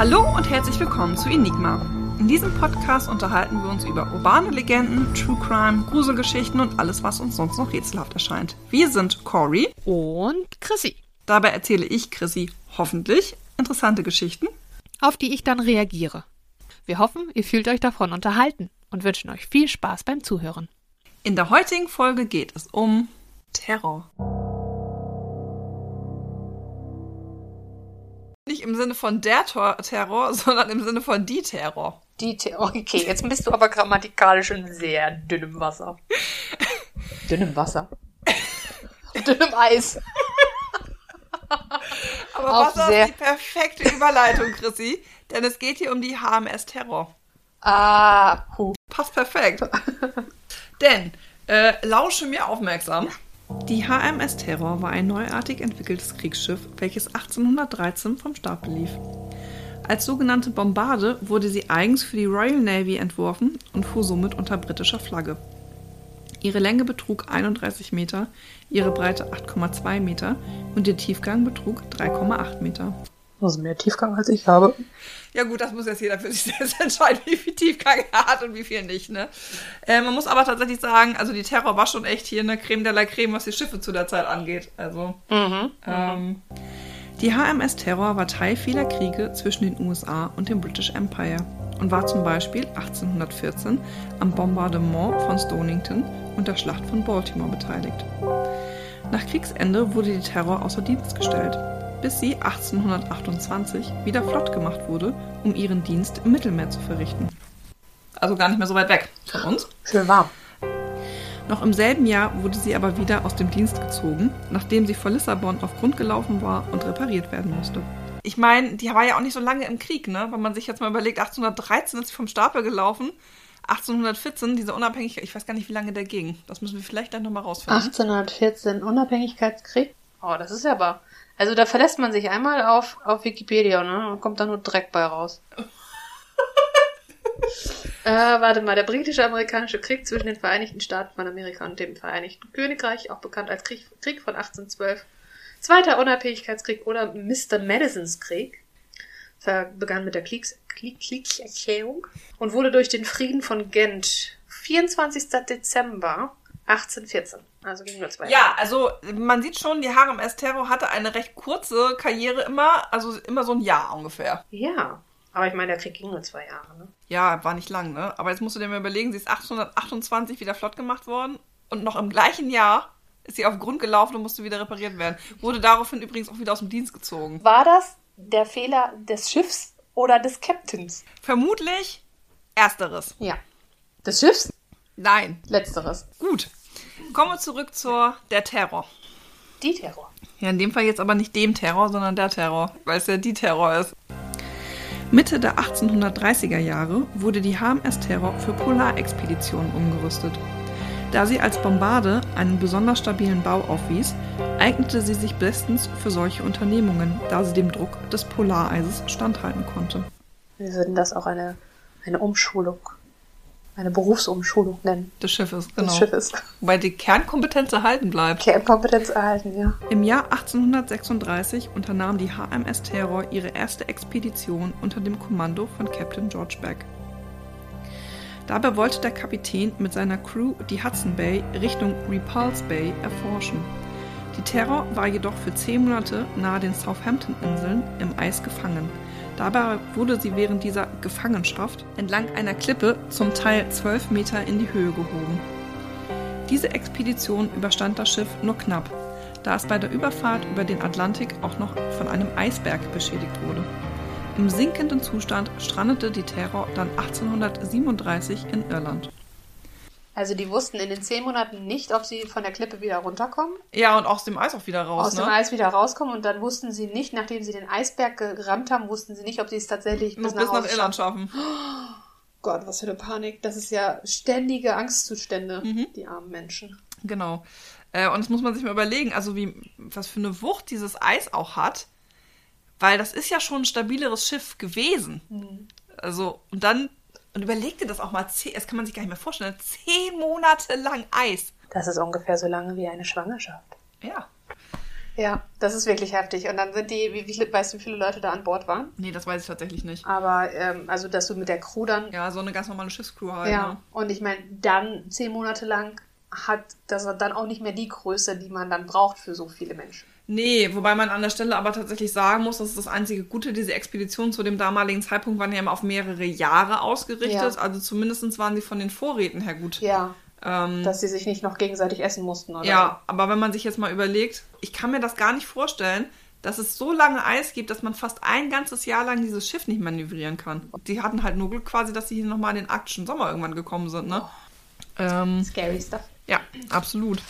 Hallo und herzlich willkommen zu Enigma. In diesem Podcast unterhalten wir uns über urbane Legenden, True Crime, Gruselgeschichten und alles, was uns sonst noch rätselhaft erscheint. Wir sind Cory und Chrissy. Dabei erzähle ich Chrissy hoffentlich interessante Geschichten, auf die ich dann reagiere. Wir hoffen, ihr fühlt euch davon unterhalten und wünschen euch viel Spaß beim Zuhören. In der heutigen Folge geht es um Terror. Nicht im Sinne von der Tor Terror, sondern im Sinne von die Terror. Die Terror. Okay, jetzt bist du aber grammatikalisch in sehr dünnem Wasser. dünnem Wasser. dünnem Eis. Aber Auch Wasser ist die perfekte Überleitung, Chrissy. Denn es geht hier um die HMS Terror. Ah, hu. Passt perfekt. denn, äh, lausche mir aufmerksam. Die HMS Terror war ein neuartig entwickeltes Kriegsschiff, welches 1813 vom Stapel lief. Als sogenannte Bombarde wurde sie eigens für die Royal Navy entworfen und fuhr somit unter britischer Flagge. Ihre Länge betrug 31 Meter, ihre Breite 8,2 Meter und ihr Tiefgang betrug 3,8 Meter. Also mehr Tiefgang als ich habe. Ja gut, das muss jetzt jeder für sich selbst entscheiden, wie viel Tiefgang er hat und wie viel nicht. Ne? Äh, man muss aber tatsächlich sagen, also die Terror war schon echt hier eine Creme de la Creme, was die Schiffe zu der Zeit angeht. Also mhm, ähm, die HMS Terror war Teil vieler Kriege zwischen den USA und dem British Empire und war zum Beispiel 1814 am Bombardement von Stonington und der Schlacht von Baltimore beteiligt. Nach Kriegsende wurde die Terror außer Dienst gestellt bis sie 1828 wieder flott gemacht wurde, um ihren Dienst im Mittelmeer zu verrichten. Also gar nicht mehr so weit weg von uns. Schön warm. Noch im selben Jahr wurde sie aber wieder aus dem Dienst gezogen, nachdem sie vor Lissabon auf Grund gelaufen war und repariert werden musste. Ich meine, die war ja auch nicht so lange im Krieg, ne? Wenn man sich jetzt mal überlegt, 1813 ist sie vom Stapel gelaufen. 1814, diese Unabhängigkeit, ich weiß gar nicht, wie lange der ging. Das müssen wir vielleicht dann nochmal rausfinden. 1814, Unabhängigkeitskrieg? Oh, das ist ja aber also da verlässt man sich einmal auf, auf Wikipedia, ne? Und kommt da nur Dreck bei raus. äh, warte mal, der britische-amerikanische Krieg zwischen den Vereinigten Staaten von Amerika und dem Vereinigten Königreich, auch bekannt als Krieg, Krieg von 1812. Zweiter Unabhängigkeitskrieg oder Mr. Madisons Krieg. begann mit der Kriegs Kriegserklärung und wurde durch den Frieden von Gent 24. Dezember 1814. Also ging nur zwei Jahre. Ja, also man sieht schon, die HMS Terror hatte eine recht kurze Karriere immer, also immer so ein Jahr ungefähr. Ja, aber ich meine, der Krieg ging nur zwei Jahre, ne? Ja, war nicht lang, ne? Aber jetzt musst du dir mal überlegen, sie ist 1828 wieder flott gemacht worden und noch im gleichen Jahr ist sie auf Grund gelaufen und musste wieder repariert werden. Wurde daraufhin übrigens auch wieder aus dem Dienst gezogen. War das der Fehler des Schiffs oder des Captains? Vermutlich ersteres. Ja. Des Schiffs? Nein. Letzteres. Gut. Kommen wir zurück zur der Terror. Die Terror. Ja, in dem Fall jetzt aber nicht dem Terror, sondern der Terror, weil es ja die Terror ist. Mitte der 1830er Jahre wurde die HMS Terror für Polarexpeditionen umgerüstet. Da sie als Bombarde einen besonders stabilen Bau aufwies, eignete sie sich bestens für solche Unternehmungen, da sie dem Druck des Polareises standhalten konnte. Wir würden das auch eine, eine Umschulung eine Berufsumschulung nennen. Des Schiffes, genau. Des Schiffes. Weil die Kernkompetenz erhalten bleibt. Kernkompetenz erhalten, ja. Im Jahr 1836 unternahm die HMS Terror ihre erste Expedition unter dem Kommando von Captain George Beck. Dabei wollte der Kapitän mit seiner Crew die Hudson Bay Richtung Repulse Bay erforschen. Die Terror war jedoch für zehn Monate nahe den Southampton-Inseln im Eis gefangen. Dabei wurde sie während dieser Gefangenschaft entlang einer Klippe zum Teil zwölf Meter in die Höhe gehoben. Diese Expedition überstand das Schiff nur knapp, da es bei der Überfahrt über den Atlantik auch noch von einem Eisberg beschädigt wurde. Im sinkenden Zustand strandete die Terror dann 1837 in Irland. Also die wussten in den zehn Monaten nicht, ob sie von der Klippe wieder runterkommen. Ja, und aus dem Eis auch wieder raus. Aus ne? dem Eis wieder rauskommen und dann wussten sie nicht, nachdem sie den Eisberg gerammt haben, wussten sie nicht, ob sie es tatsächlich bis, bis nach, nach Irland schaffen. Oh Gott, was für eine Panik. Das ist ja ständige Angstzustände, mhm. die armen Menschen. Genau. Äh, und das muss man sich mal überlegen, also wie, was für eine Wucht dieses Eis auch hat. Weil das ist ja schon ein stabileres Schiff gewesen. Mhm. Also, und dann und überleg dir das auch mal, das kann man sich gar nicht mehr vorstellen, zehn Monate lang Eis. Das ist ungefähr so lange wie eine Schwangerschaft. Ja. Ja, das ist wirklich heftig. Und dann sind die, wie, wie, weißt du, wie viele Leute da an Bord waren? Nee, das weiß ich tatsächlich nicht. Aber, ähm, also, dass du mit der Crew dann. Ja, so eine ganz normale Schiffscrew halt. Ja. Ne? Und ich meine, dann zehn Monate lang hat das dann auch nicht mehr die Größe, die man dann braucht für so viele Menschen. Nee, wobei man an der Stelle aber tatsächlich sagen muss, das ist das einzige Gute, diese Expedition zu dem damaligen Zeitpunkt waren ja immer auf mehrere Jahre ausgerichtet. Ja. Also zumindest waren sie von den Vorräten her gut. Ja. Ähm, Dass sie sich nicht noch gegenseitig essen mussten, oder? ja, aber wenn man sich jetzt mal überlegt, ich kann mir das gar nicht vorstellen, dass es so lange Eis gibt, dass man fast ein ganzes Jahr lang dieses Schiff nicht manövrieren kann. Die hatten halt nur Glück quasi, dass sie hier nochmal in den arktischen Sommer irgendwann gekommen sind, ne? Ähm, Scary stuff. Ja, absolut.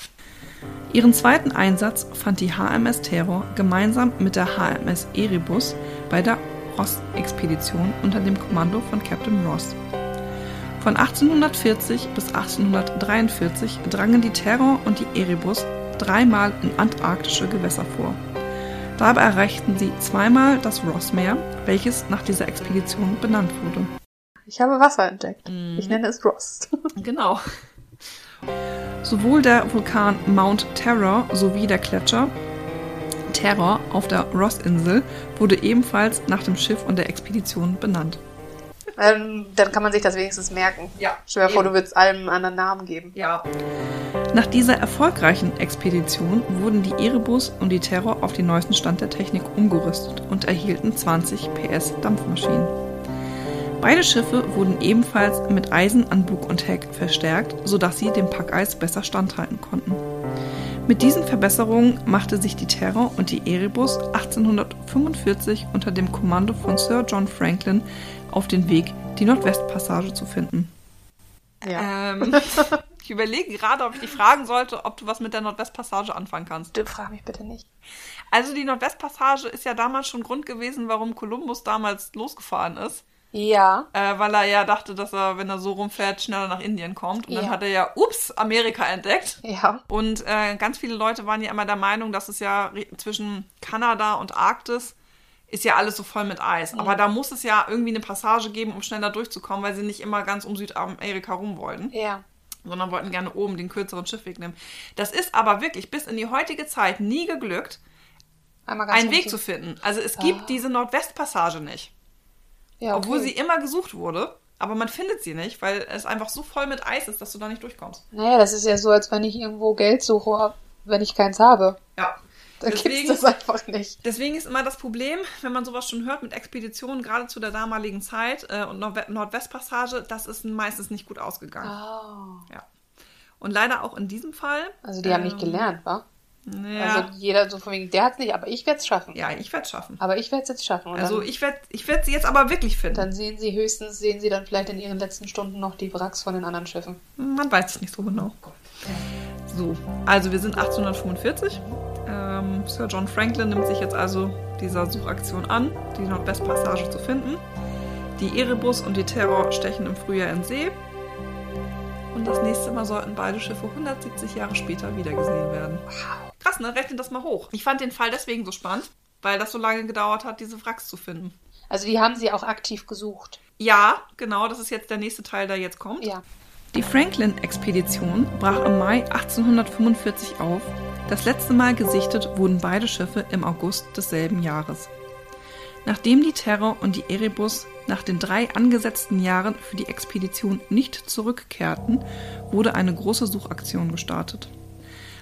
Ihren zweiten Einsatz fand die HMS Terror gemeinsam mit der HMS Erebus bei der Ross-Expedition unter dem Kommando von Captain Ross. Von 1840 bis 1843 drangen die Terror und die Erebus dreimal in antarktische Gewässer vor. Dabei erreichten sie zweimal das Rossmeer, welches nach dieser Expedition benannt wurde. Ich habe Wasser entdeckt. Mhm. Ich nenne es Rost. Genau. Sowohl der Vulkan Mount Terror sowie der Gletscher Terror auf der Ross-Insel wurde ebenfalls nach dem Schiff und der Expedition benannt. ähm, dann kann man sich das wenigstens merken. Ja. Stell dir vor, du würdest allem einen anderen Namen geben. Ja. Nach dieser erfolgreichen Expedition wurden die Erebus und die Terror auf den neuesten Stand der Technik umgerüstet und erhielten 20 PS Dampfmaschinen. Beide Schiffe wurden ebenfalls mit Eisen an Bug und Heck verstärkt, sodass sie dem Packeis besser standhalten konnten. Mit diesen Verbesserungen machte sich die Terror und die Erebus 1845 unter dem Kommando von Sir John Franklin auf den Weg, die Nordwestpassage zu finden. Ja. Ähm, ich überlege gerade, ob ich dich fragen sollte, ob du was mit der Nordwestpassage anfangen kannst. Du frag mich bitte nicht. Also die Nordwestpassage ist ja damals schon Grund gewesen, warum Kolumbus damals losgefahren ist. Ja. Äh, weil er ja dachte, dass er, wenn er so rumfährt, schneller nach Indien kommt. Und dann Ja. hat er ja, ups, Amerika entdeckt. Ja. Und äh, ganz viele Leute waren ja immer der Meinung, dass es ja zwischen Kanada und Arktis ist ja alles so voll mit Eis. Aber da muss es ja irgendwie eine Passage geben, um schneller durchzukommen, weil sie nicht immer ganz um Südamerika rum wollten Ja. sondern wollten gerne oben den kürzeren Schiffweg nehmen. Das ist aber wirklich bis in die heutige Zeit nie geglückt, einen Weg zu finden. Also es gibt Ah. diese Nordwestpassage nicht, Ja, okay. obwohl sie immer gesucht wurde, aber man findet sie nicht, weil es einfach so voll mit Eis ist, dass du da nicht durchkommst. Naja, das ist ja so, als wenn ich irgendwo Geld suche, wenn ich keins habe. Ja. Dann Deswegen- gibt's das einfach nicht. Deswegen ist immer das Problem, wenn man sowas schon hört mit Expeditionen, gerade zu der damaligen Zeit äh, und Nordwe Nordwestpassage, das ist meistens nicht gut ausgegangen. Oh. Ja. Und leider auch in diesem Fall. Also die haben nicht ähm, gelernt, wa? Ja, Also jeder so von wegen, der hat's nicht, aber ich werd's schaffen. ja ich werde es schaffen. Aber ich werd's jetzt schaffen. Und Also dann, ich werde ich werd sie jetzt aber wirklich finden. dann sehen sie höchstens, sehen sie dann vielleicht in ihren letzten Stunden noch die Wracks von den anderen Schiffen. Man weiß es nicht so genau. So, also wir sind 1845. Ähm, Sir John Franklin nimmt sich jetzt also dieser Suchaktion an, die Nordwestpassage zu finden. Die Erebus und die Terror stechen im Frühjahr in See. Und das nächste Mal sollten beide Schiffe 170 Jahre später wiedergesehen werden. Krass, ne? Rechnet das mal hoch. Ich fand den Fall deswegen so spannend, weil das so lange gedauert hat, diese Wracks zu finden. Also die haben sie auch aktiv gesucht. Ja, genau, das ist jetzt der nächste Teil, der jetzt kommt. Ja. Die Franklin-Expedition brach im Mai 1845 auf. Das letzte Mal gesichtet wurden beide Schiffe im August desselben Jahres. Nachdem die Terror und die Erebus nach den drei angesetzten Jahren für die Expedition nicht zurückkehrten, wurde eine große Suchaktion gestartet.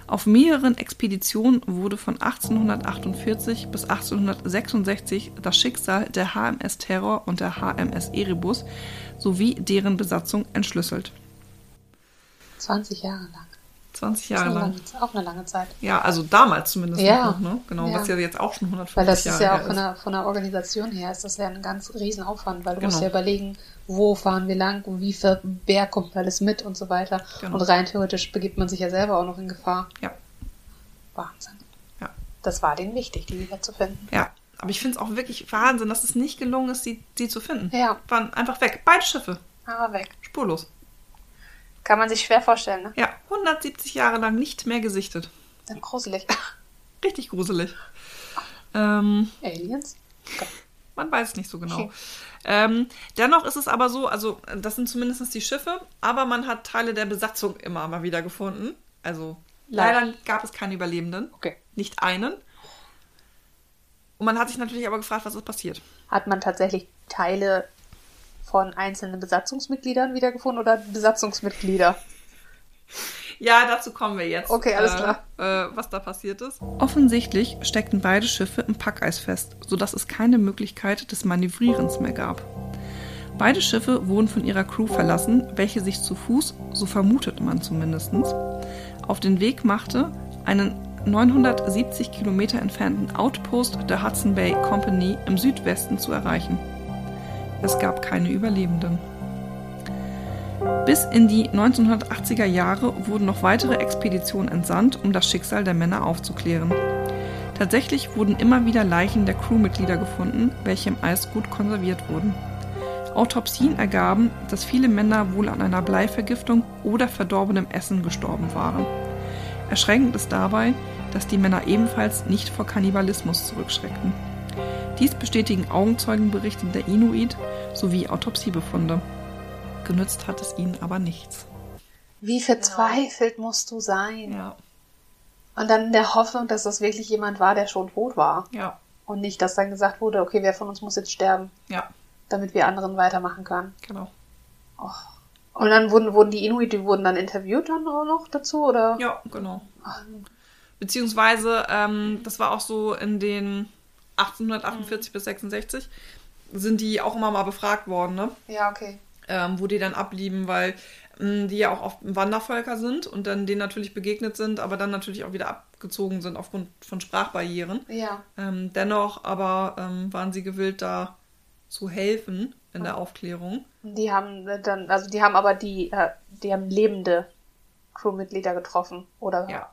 Auf mehreren Expeditionen wurde von 1848 bis 1866 das Schicksal der HMS Terror und der HMS Erebus sowie deren Besatzung entschlüsselt. 20 Jahre lang. 20 Das ist Jahre lang. auch eine lange Zeit. Ja, also damals zumindest Ja. noch, ne? Genau, Ja. was ja jetzt auch schon 150 Weil das Jahre ist ja auch von der, von der Organisation her, ist das ja ein ganz riesen Aufwand, weil du musst Genau. ja überlegen, wo fahren wir lang, wie viel, wer kommt alles mit und so weiter. Genau. Und rein theoretisch begibt man sich ja selber auch noch in Gefahr. Ja. Wahnsinn. Ja. Das war denen wichtig, die wieder zu finden. Ja, aber ich finde es auch wirklich Wahnsinn, dass es nicht gelungen ist, sie, sie zu finden. Ja. Waren einfach weg. Beide Schiffe. Aber weg. Spurlos. Kann man sich schwer vorstellen, ne? Ja, 170 Jahre lang nicht mehr gesichtet. Dann gruselig. Richtig gruselig. Ähm, Aliens? man weiß es nicht so genau. Okay. Ähm, dennoch ist es aber so, also das sind zumindest die Schiffe, aber man hat Teile der Besatzung immer mal wieder gefunden. Also Leider. leider gab es keine Überlebenden. Okay. Nicht einen. Und man hat sich natürlich aber gefragt, was ist passiert. Hat man tatsächlich Teile von einzelnen Besatzungsmitgliedern wiedergefunden oder Besatzungsmitglieder? Ja, dazu kommen wir jetzt. Okay, alles äh, klar. Äh, was da passiert ist. Offensichtlich steckten beide Schiffe im Packeis fest, sodass es keine Möglichkeit des Manövrierens mehr gab. Beide Schiffe wurden von ihrer Crew verlassen, welche sich zu Fuß, so vermutet man zumindest, auf den Weg machte, einen 970 Kilometer entfernten Outpost der Hudson Bay Company im Südwesten zu erreichen. Es gab keine Überlebenden. Bis in die 1980er Jahre wurden noch weitere Expeditionen entsandt, um das Schicksal der Männer aufzuklären. Tatsächlich wurden immer wieder Leichen der Crewmitglieder gefunden, welche im Eis gut konserviert wurden. Autopsien ergaben, dass viele Männer wohl an einer Bleivergiftung oder verdorbenem Essen gestorben waren. Erschreckend ist dabei, dass die Männer ebenfalls nicht vor Kannibalismus zurückschreckten. Dies bestätigen Augenzeugenberichte der Inuit sowie Autopsiebefunde. Genützt hat es ihnen aber nichts. Wie verzweifelt musst du sein? Ja, Und dann in der Hoffnung, dass das wirklich jemand war, der schon tot war. ja, Und nicht, dass dann gesagt wurde, okay, wer von uns muss jetzt sterben, ja, damit wir anderen weitermachen können. genau. Und dann wurden, wurden die Inuit, die wurden dann interviewt dann auch noch dazu, oder? Ja, genau. Beziehungsweise, ähm, das war auch so in den 1848 bis 66, sind die auch immer mal befragt worden, ne? Ja, okay. ähm, wo die dann ablieben, weil ähm, die ja auch oft Wandervölker sind und dann denen natürlich begegnet sind, aber dann natürlich auch wieder abgezogen sind aufgrund von Sprachbarrieren. Ja. Ähm, dennoch aber ähm, waren sie gewillt, da zu helfen in der Aufklärung. Die haben äh, dann, also die haben aber die, äh, die haben lebende Crewmitglieder getroffen, oder? Ja,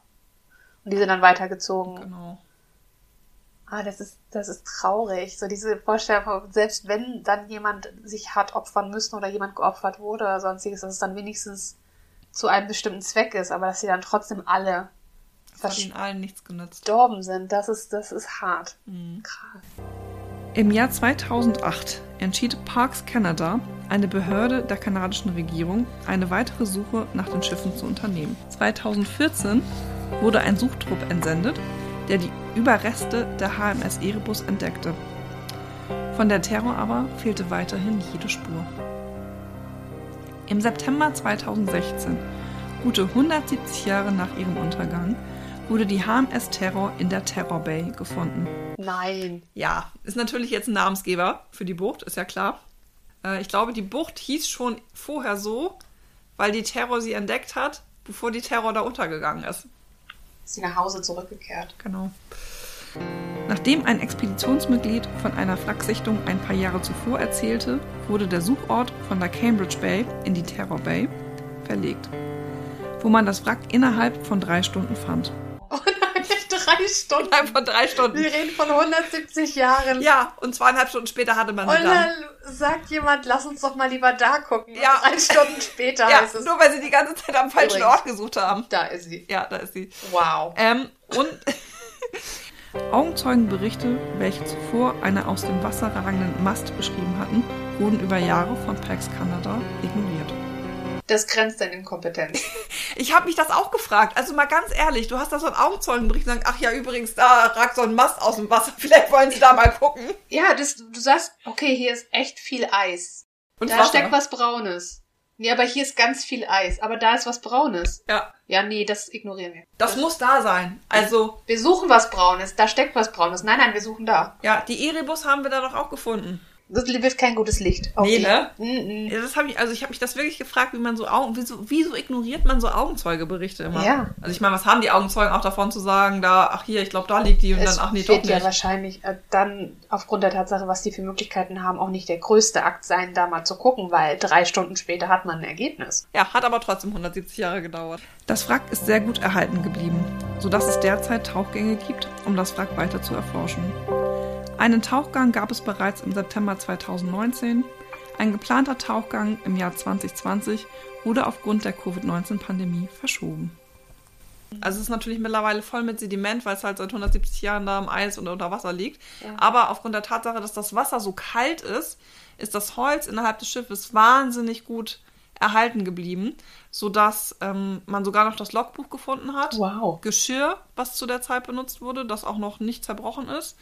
Und die sind dann weitergezogen. genau. Ah, das ist, das ist traurig. So diese Vorstellung, selbst wenn dann jemand sich hat opfern müssen oder jemand geopfert wurde oder sonstiges, dass es dann wenigstens zu einem bestimmten Zweck ist, aber dass sie dann trotzdem alle ihnen allen nichts genützt. verstorben sind, das ist, das ist hart. Mhm. Krass. Im Jahr 2008 entschied Parks Canada, eine Behörde der kanadischen Regierung, eine weitere Suche nach den Schiffen zu unternehmen. 2014 wurde ein Suchtrupp entsendet, der die Überreste der HMS Erebus entdeckte. Von der Terror aber fehlte weiterhin jede Spur. Im September 2016, gute 170 Jahre nach ihrem Untergang, wurde die HMS Terror in der Terror Bay gefunden. Nein. Ja, ist natürlich jetzt ein Namensgeber für die Bucht, ist ja klar. Äh, ich glaube, die Bucht hieß schon vorher so, weil die Terror sie entdeckt hat, bevor die Terror da untergegangen ist. Ist sie nach Hause zurückgekehrt. Genau. Nachdem ein Expeditionsmitglied von einer Flagsichtung ein paar Jahre zuvor erzählte, wurde der Suchort von der Cambridge Bay in die Terror Bay verlegt, wo man das Wrack innerhalb von drei Stunden fand. Drei Stunden. Innerhalb von drei Stunden. Wir reden von 170 Jahren. Ja, und zweieinhalb Stunden später hatte man Und dann. sagt jemand, lass uns doch mal lieber da gucken. Und Ja. Drei Stunden später Ja, heißt es, nur weil sie die ganze Zeit am falschen Übrigens. Ort gesucht haben. da ist sie. Ja, da ist sie. Wow. Ähm, und Augenzeugenberichte, welche zuvor eine aus dem Wasser ragenden Mast beschrieben hatten, wurden über Jahre von Pax Canada ignoriert. Das grenzt an Inkompetenz. Ich habe mich das auch gefragt. Also mal ganz ehrlich, du hast da so einen Augenzeugenbericht und sagst, ach ja, übrigens, da ragt so ein Mast aus dem Wasser. Vielleicht wollen sie da mal gucken. ja, das, du sagst, okay, hier ist echt viel Eis. Und da Wasser. steckt was Braunes. Nee, aber hier ist ganz viel Eis. Aber da ist was Braunes. Ja, Ja, nee, das ignorieren wir. das muss da sein. Also, Wir suchen was Braunes. Da steckt was Braunes. Nein, nein, wir suchen da. ja, die Erebus haben wir da doch auch gefunden. Das wirft kein gutes Licht. auf Nee, ne? Mhm. Ja, das habe ich, also ich habe mich das wirklich gefragt, wie man so Augen, wieso, wieso ignoriert man so Augenzeugeberichte immer? Ja. Also ich meine, was haben die Augenzeugen auch davon zu sagen, da, ach hier, ich glaube, da liegt die und Es dann, ach nee, doch wird ja nicht. wahrscheinlich äh, dann aufgrund der Tatsache, was die für Möglichkeiten haben, auch nicht der größte Akt sein, da mal zu gucken, weil drei Stunden später hat man ein Ergebnis. Ja, hat aber trotzdem 170 Jahre gedauert. Das Wrack ist sehr gut erhalten geblieben, sodass es derzeit Tauchgänge gibt, um das Wrack weiter zu erforschen. Einen Tauchgang gab es bereits im September 2019. Ein geplanter Tauchgang im Jahr 2020 wurde aufgrund der Covid-19-Pandemie verschoben. Also es ist natürlich mittlerweile voll mit Sediment, weil es halt seit 170 Jahren da im Eis und unter Wasser liegt. Ja. Aber aufgrund der Tatsache, dass das Wasser so kalt ist, ist das Holz innerhalb des Schiffes wahnsinnig gut erhalten geblieben, sodass ähm, man sogar noch das Logbuch gefunden hat. Wow. Geschirr, was zu der Zeit benutzt wurde, das auch noch nicht zerbrochen ist.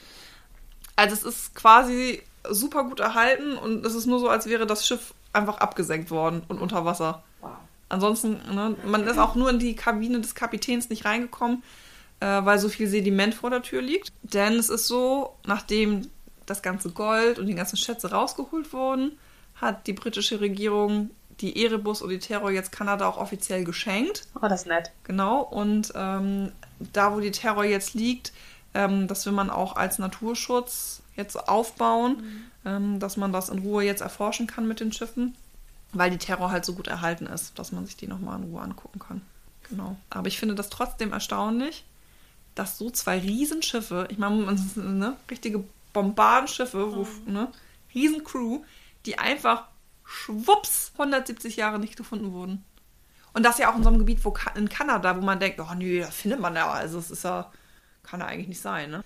Also es ist quasi super gut erhalten und es ist nur so, als wäre das Schiff einfach abgesenkt worden und unter Wasser. Wow. Ansonsten, ne, man ist auch nur in die Kabine des Kapitäns nicht reingekommen, äh, weil so viel Sediment vor der Tür liegt. Denn es ist so, nachdem das ganze Gold und die ganzen Schätze rausgeholt wurden, hat die britische Regierung die Erebus und die Terror jetzt Kanada auch offiziell geschenkt. Oh, das ist nett. Genau, und ähm, da, wo die Terror jetzt liegt, ähm, das will man auch als Naturschutz jetzt aufbauen, ähm, dass man das in Ruhe jetzt erforschen kann mit den Schiffen, weil die Terror halt so gut erhalten ist, dass man sich die nochmal in Ruhe angucken kann. Genau. Aber ich finde das trotzdem erstaunlich, dass so zwei Riesenschiffe, ich meine, ne, richtige Bombardenschiffe, wo, ne, Riesencrew, die einfach schwupps 170 Jahre nicht gefunden wurden. Und das ja auch in so einem Gebiet wo, in Kanada, wo man denkt, oh nö, da findet man ja, also es ist ja, kann ja eigentlich nicht sein, ne?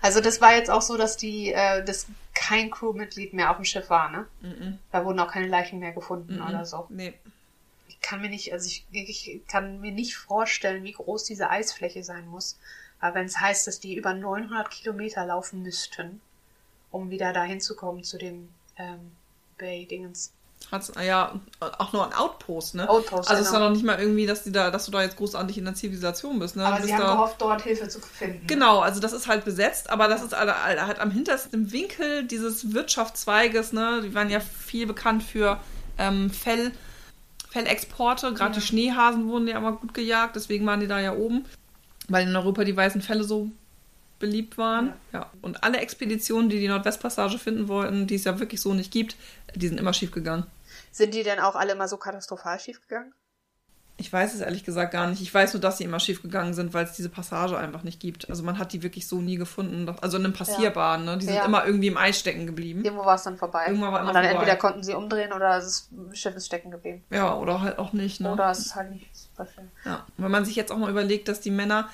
Also das war jetzt auch so, dass die, äh, dass kein Crewmitglied mehr auf dem Schiff war, ne? Mhm. Da wurden auch keine Leichen mehr gefunden Mhm. oder so. Nee. Ich kann mir nicht, also ich, ich kann mir nicht vorstellen, wie groß diese Eisfläche sein muss. Aber wenn es heißt, dass die über 900 Kilometer laufen müssten, um wieder dahin zu kommen zu dem ähm, Bay-Dingens. Hat's, ja, auch nur ein Outpost, ne? Outpost, also es ist ja genau. noch nicht mal irgendwie, dass, die da, dass du da jetzt großartig in der Zivilisation bist, ne? Aber Du sie bist haben da, gehofft, dort Hilfe zu finden. Genau, also das ist halt besetzt, aber das ist halt, halt am hintersten Winkel dieses Wirtschaftszweiges, ne? Die waren ja viel bekannt für ähm, Fell, Fellexporte, gerade Ja. die Schneehasen wurden ja immer gut gejagt, deswegen waren die da ja oben, weil in Europa die weißen Felle so beliebt waren. Ja. Und alle Expeditionen, die die Nordwestpassage finden wollten, die es ja wirklich so nicht gibt, die sind immer schief gegangen. Sind die denn auch alle mal so katastrophal schief gegangen? Ich weiß es ehrlich gesagt gar nicht. Ich weiß nur, dass sie immer schief gegangen sind, weil es diese Passage einfach nicht gibt. Also man hat die wirklich so nie gefunden. Also in einem passierbaren, ne? Die sind Ja. immer irgendwie im Eis stecken geblieben. Irgendwo war es dann vorbei. Irgendwann war immer Und dann vorbei. entweder konnten sie umdrehen oder das Schiff ist stecken geblieben. Ja, oder halt auch nicht, ne? Oder es ist halt nicht super schön. Ja. Und wenn man sich jetzt auch mal überlegt, dass die Männer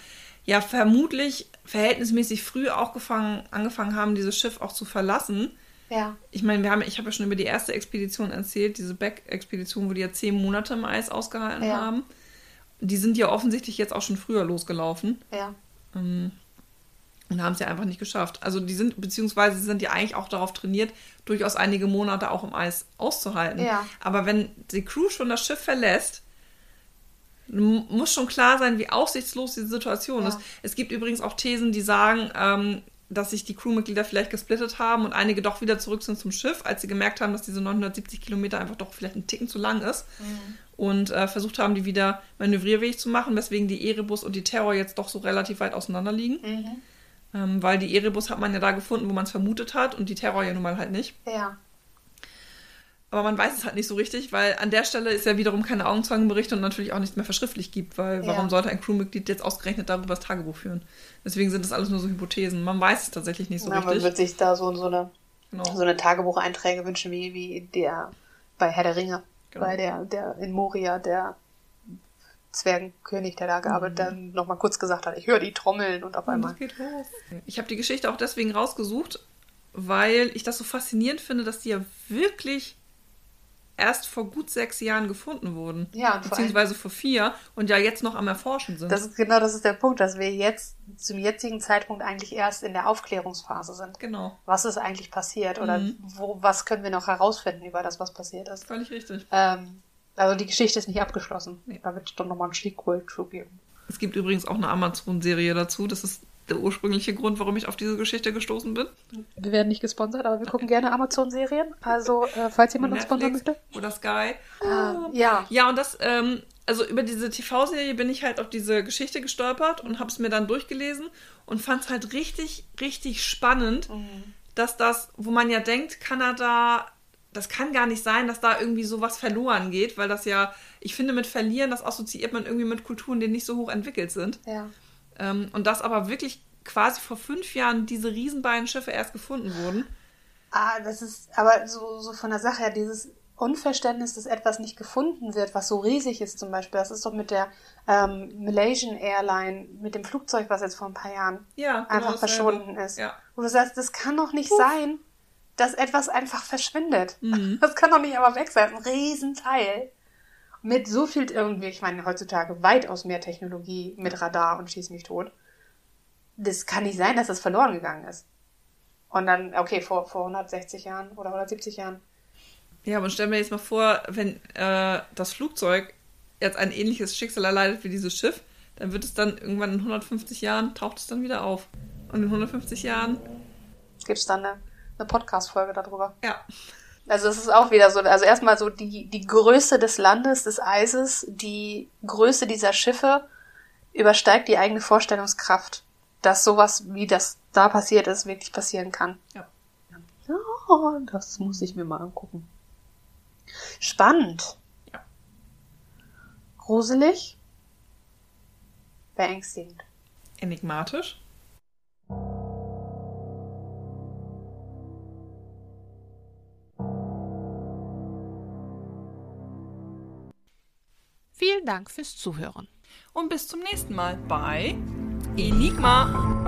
ja vermutlich verhältnismäßig früh auch gefangen, angefangen haben, dieses Schiff auch zu verlassen. Ja. Ich meine, wir haben, ich habe ja schon über die erste Expedition erzählt, diese Back-Expedition, wo die ja zehn Monate im Eis ausgehalten Ja. haben. Die sind ja offensichtlich jetzt auch schon früher losgelaufen. Ja. Ähm, Und haben es ja einfach nicht geschafft. Also die sind, beziehungsweise sie sind ja eigentlich auch darauf trainiert, durchaus einige Monate auch im Eis auszuhalten. Ja. Aber wenn die Crew schon das Schiff verlässt, muss schon klar sein, wie aussichtslos diese Situation Ja. ist. Es gibt übrigens auch Thesen, die sagen, ähm, dass sich die Crewmitglieder vielleicht gesplittet haben und einige doch wieder zurück sind zum Schiff, als sie gemerkt haben, dass diese 970 Kilometer einfach doch vielleicht ein Ticken zu lang ist und äh, versucht haben, die wieder manövrierfähig zu machen, weswegen die Erebus und die Terror jetzt doch so relativ weit auseinander liegen. Mhm. Ähm, weil die Erebus hat man ja da gefunden, wo man es vermutet hat und die Terror ja nun mal halt nicht. Ja. Aber man weiß es halt nicht so richtig, weil an der Stelle ist ja wiederum keine Augenzeugenberichte und natürlich auch nichts mehr verschriftlich gibt, weil Ja. warum sollte ein Crewmitglied jetzt ausgerechnet darüber das Tagebuch führen? Deswegen sind das alles nur so Hypothesen. Man weiß es tatsächlich nicht so Na, man richtig. wird sich da so, so eine Genau. so eine Tagebucheinträge wünschen, wie, wie der bei Herr der Ringe, Genau. bei der, der in Moria, der Zwergenkönig, der da gearbeitet, der nochmal kurz gesagt hat, ich höre die Trommeln und auf einmal. das geht los. Ich habe die Geschichte auch deswegen rausgesucht, weil ich das so faszinierend finde, dass die ja wirklich erst vor gut sechs Jahren gefunden wurden. Ja, Beziehungsweise vor vier und ja jetzt noch am Erforschen sind. das ist genau das ist der Punkt, dass wir jetzt zum jetzigen Zeitpunkt eigentlich erst in der Aufklärungsphase sind. genau, Was ist eigentlich passiert oder Mhm. wo, was können wir noch herausfinden über das, was passiert ist? völlig richtig. Ähm, also die Geschichte ist nicht abgeschlossen. Nee. Da wird es doch nochmal ein Sequel zu geben. Es gibt übrigens auch eine Amazon-Serie dazu. Das ist der ursprüngliche Grund, warum ich auf diese Geschichte gestoßen bin. Wir werden nicht gesponsert, aber wir gucken gerne Amazon-Serien. Also, äh, falls jemand uns sponsern möchte. oder Sky. Ah, ja. Ja, und das, ähm, also über diese TV-Serie bin ich halt auf diese Geschichte gestolpert und habe es mir dann durchgelesen und fand es halt richtig, richtig spannend, dass das, wo man ja denkt, Kanada, das kann gar nicht sein, dass da irgendwie sowas verloren geht, weil das ja, ich finde, mit Verlieren, das assoziiert man irgendwie mit Kulturen, die nicht so hoch entwickelt sind. Ja. Ähm, und dass aber wirklich quasi vor fünf Jahren diese riesen beiden Schiffe erst gefunden wurden. Ah, das ist aber so, so von der Sache her, dieses Unverständnis, dass etwas nicht gefunden wird, was so riesig ist zum Beispiel. Das ist doch mit der ähm, Malaysian Airline, mit dem Flugzeug, was jetzt vor ein paar Jahren Ja, genau einfach verschwunden ist. Ja. Wo du sagst, das kann doch nicht sein, dass etwas einfach verschwindet. Mhm. Das kann doch nicht aber weg sein. Ein Riesenteil. Mit so viel irgendwie, ich meine, heutzutage weitaus mehr Technologie mit Radar und schieß mich tot. Das kann nicht sein, dass das verloren gegangen ist. Und dann, okay, vor, vor 160 Jahren oder 170 Jahren. Ja, aber stell mir jetzt mal vor, wenn äh, das Flugzeug jetzt ein ähnliches Schicksal erleidet wie dieses Schiff, dann wird es dann irgendwann in 150 Jahren, taucht es dann wieder auf. Und in 150 Jahren Gibt es dann eine, eine Podcast-Folge darüber. Ja. Also es ist auch wieder so, also erstmal so die, die Größe des Landes, des Eises, die Größe dieser Schiffe übersteigt die eigene Vorstellungskraft, dass sowas wie das da passiert ist, wirklich passieren kann. Ja. Oh, das muss ich mir mal angucken. Spannend. Ja. Gruselig. Beängstigend. Enigmatisch. Dank fürs Zuhören. Und bis zum nächsten Mal bei Enigma.